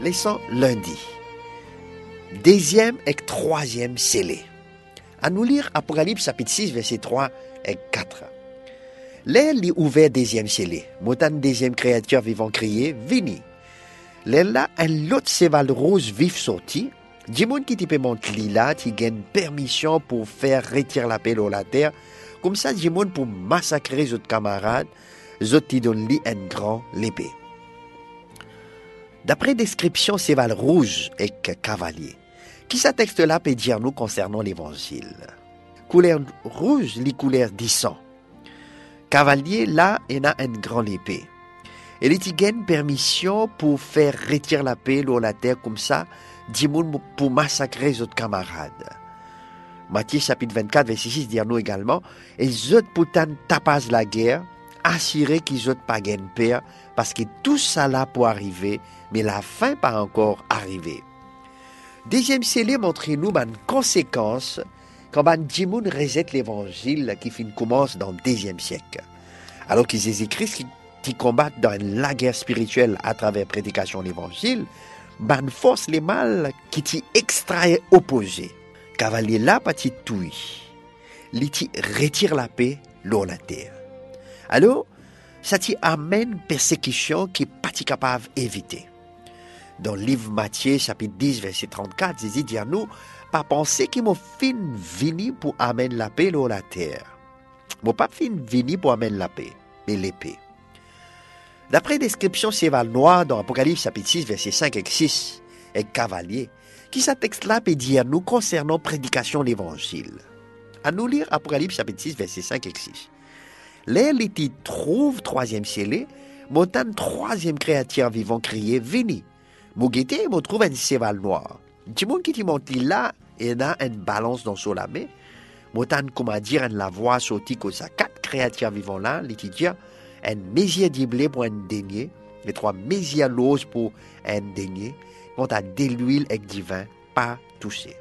Laissons lundi. Deuxième et troisième scellé. À nous lire Apocalypse chapitre 6, verset 3 et 4. L'air li ouvert deuxième scellé. Montan deuxième créature vivant crié, vini. L'air là, un lot cheval rose vif sorti. Du qui type monte qui gagne permission pour faire retirer la dans la terre. Comme ça, du pour massacrer les autres camarades, les autres qui donnent lui un grand l'épée. D'après description, cheval rouge et cavalier. Qui ce texte-là peut dire nous concernant l'évangile? Couleur rouge, les couleurs du. Cavalier, là, il a une grande épée. Et il gagne permission pour faire retirer la paix dans la terre comme ça, pour massacrer les autres camarades? Matthieu chapitre 24, verset 6 dit nous également, et les autres pourtant tapent la guerre, assurés qu'ils autres pas paix, parce que tout ça là pour arriver, mais la fin pas encore arrivé. Deuxième scellé montre nous une conséquence quand ban Jimoun rejette l'évangile qui fin commence dans le deuxième siècle. Alors que Jésus-Christ qui combattent dans la guerre spirituelle à travers prédication de l'évangile, ban force les mal qui t'y extrait opposé. Cavalier là petit touille. Li retire la paix dans la terre. Alors, ça t'y amène persécution qui n'est pas capable d'éviter. Dans le livre Matthieu, chapitre 10, verset 34, Jésus dit à nous, pas penser qu'il m'a fin vini pour amener la paix dans la terre. M'a pas fin vini pour amener la paix, mais l'épée. D'après description cheval noir dans Apocalypse chapitre 6, verset 5 et 6, et cavalier, qui ce texte-là peut dire nous concernant prédication de l'évangile. À nous lire Apocalypse chapitre 6, verset 5 et 6. Qui trouve troisième scellé, montagne troisième créature vivant crier, vini. Mougete, me trouve un cheval noir. Du monde qui monte là, il a une balance dans son main. Montagne, comment dire, une la voix sortie que ça quatre créatures vivant là, dit un mésier diblé pour un denier, les trois mésiers l'ose pour un denier, quant à de l'huile avec du vin, pas touché.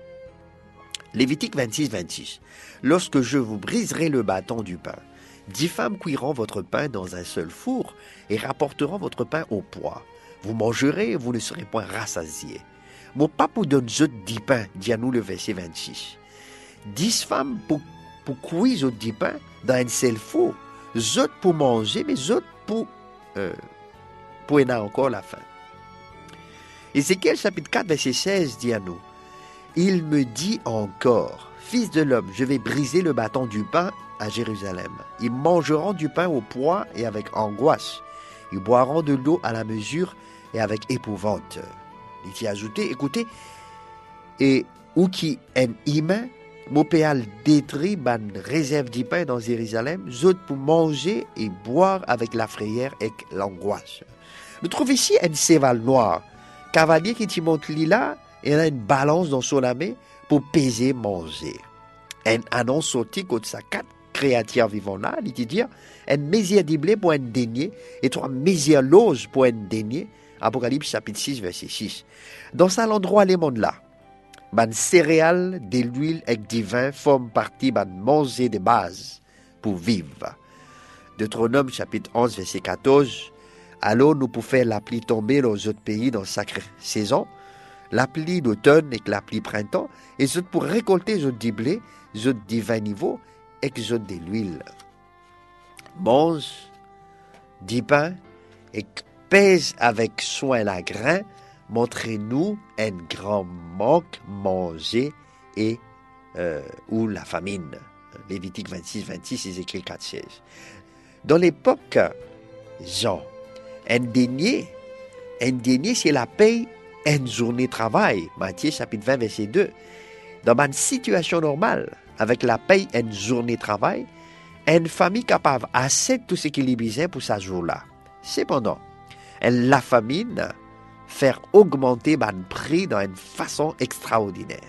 Lévitique 26, 26. Lorsque je vous briserai le bâton du pain, dix femmes cuiront votre pain dans un seul four et rapporteront votre pain au poids. Vous mangerez et vous ne serez point rassasiés. Mon papa donne zot dix pains, dit à nous le verset 26. Dix femmes pour, pour cuire dix pains dans un seul four, zot pour manger, mais zot pour, euh, pour en encore la faim. Ézéchiel chapitre 4, verset 16 dit à nous, Il me dit encore, Fils de l'homme, je vais briser le bâton du pain à Jérusalem. Ils mangeront du pain au poids et avec angoisse. Ils boiront de l'eau à la mesure et avec épouvante. Il y a ajouté, écoutez, et qui un humain, Mopéal détruit ban réserve du pain dans Jérusalem, zot pour manger et boire avec la frayeur et l'angoisse. Nous trouvons ici un cheval noir, cavalier qui t'y monte là, et a une balance dans son main pour peser manger. Un annonce sorti contre sa quatre créatures vivant là, il dit dire, un mésier diblé pour un denier et trois mésiers loges pour un denier, Apocalypse chapitre 6, verset 6. Dans cet endroit, les mondes là, ban céréales, de l'huile et du vin forment partie ban manger de base pour vivre. Deutéronome chapitre 11, verset 14. Alors nous pouvons faire la pluie tomber dans autres pays dans sacrée saison, la pluie d'automne et la pluie printemps, et autres pour récolter les autres du blé, les autres du vin de l'huile. Mange du pain et pèse avec soin la grain, montrez-nous un grand manque manger et euh, ou la famine. Lévitique 26, 26, Ézéchiel 4, 16. Dans l'époque, Jean, un denier, c'est la paye, une journée de travail. Matthieu chapitre 20, verset 2. Dans une situation normale, avec la paye, une journée de travail, une famille capable assez de tout ce qu'il y besoin pour sa jour-là. Cependant, la famine faire augmenter le prix d'une façon extraordinaire.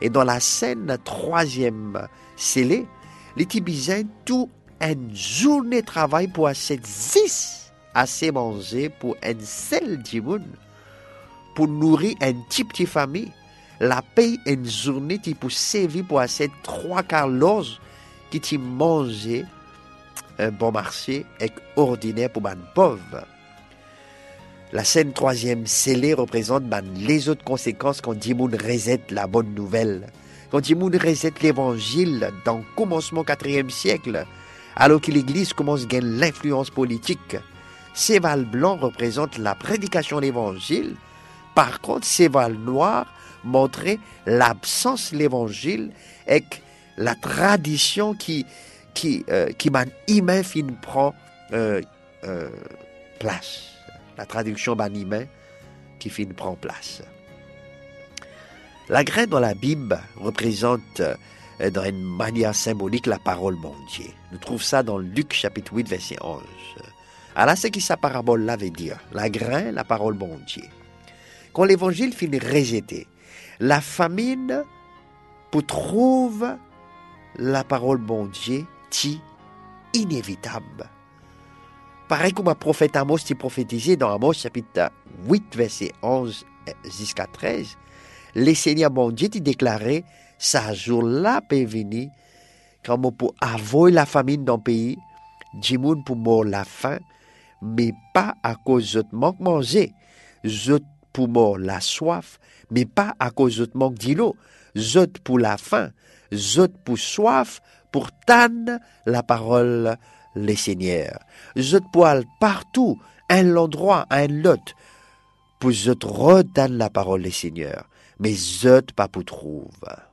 Et dans la scène troisième scellée, les Tibisiens, tout une journée de travail pour assez 10 assez manger pour un seul dimoun, pour nourrir une petite famille. La paye une journée qui pour servir pour assez trois quarts l'ose qui t'y manger un bon marché et ordinaire pour un pauvre. La scène troisième scellée représente les autres conséquences quand Dimoun reset la bonne nouvelle. Quand Dimoun reset l'évangile dans le commencement 4e siècle, alors que l'Église commence à gagner l'influence politique. Ces vals blancs représentent la prédication de l'Évangile. Par contre, ces vals montraient l'absence de l'Évangile et la tradition qui, qui, euh, qui man fin prend euh, euh, place. La traduction banime qui fin prend place. La graine dans la Bible représente euh, dans une manière symbolique la parole mon Dieu. Nous trouvons ça dans Luc chapitre 8 verset 11. Alors c'est qui sa parabole là veut dire La graine, la parole mon Dieu. Quand l'évangile finit rejeté, la famine pour trouver la parole bon Dieu ti inévitable. Pareil comme un prophète Amos qui prophétisé dans Amos chapitre 8 verset 11 jusqu'à 13, les seigneurs bon Dieu qui déclarait ça jour-là peut venir quand on peut avoir la famine dans le pays, Jimoun pour mort la faim, mais pas à cause de manque manger. Pour mort la soif, mais pas à cause de manque d'îlot. Zot pour la faim, zot pour soif, pour tanne la parole les seigneurs. Zot aller partout, un endroit, un lot, pour zot retanne la parole les seigneurs. Mais zot pas pour trouver.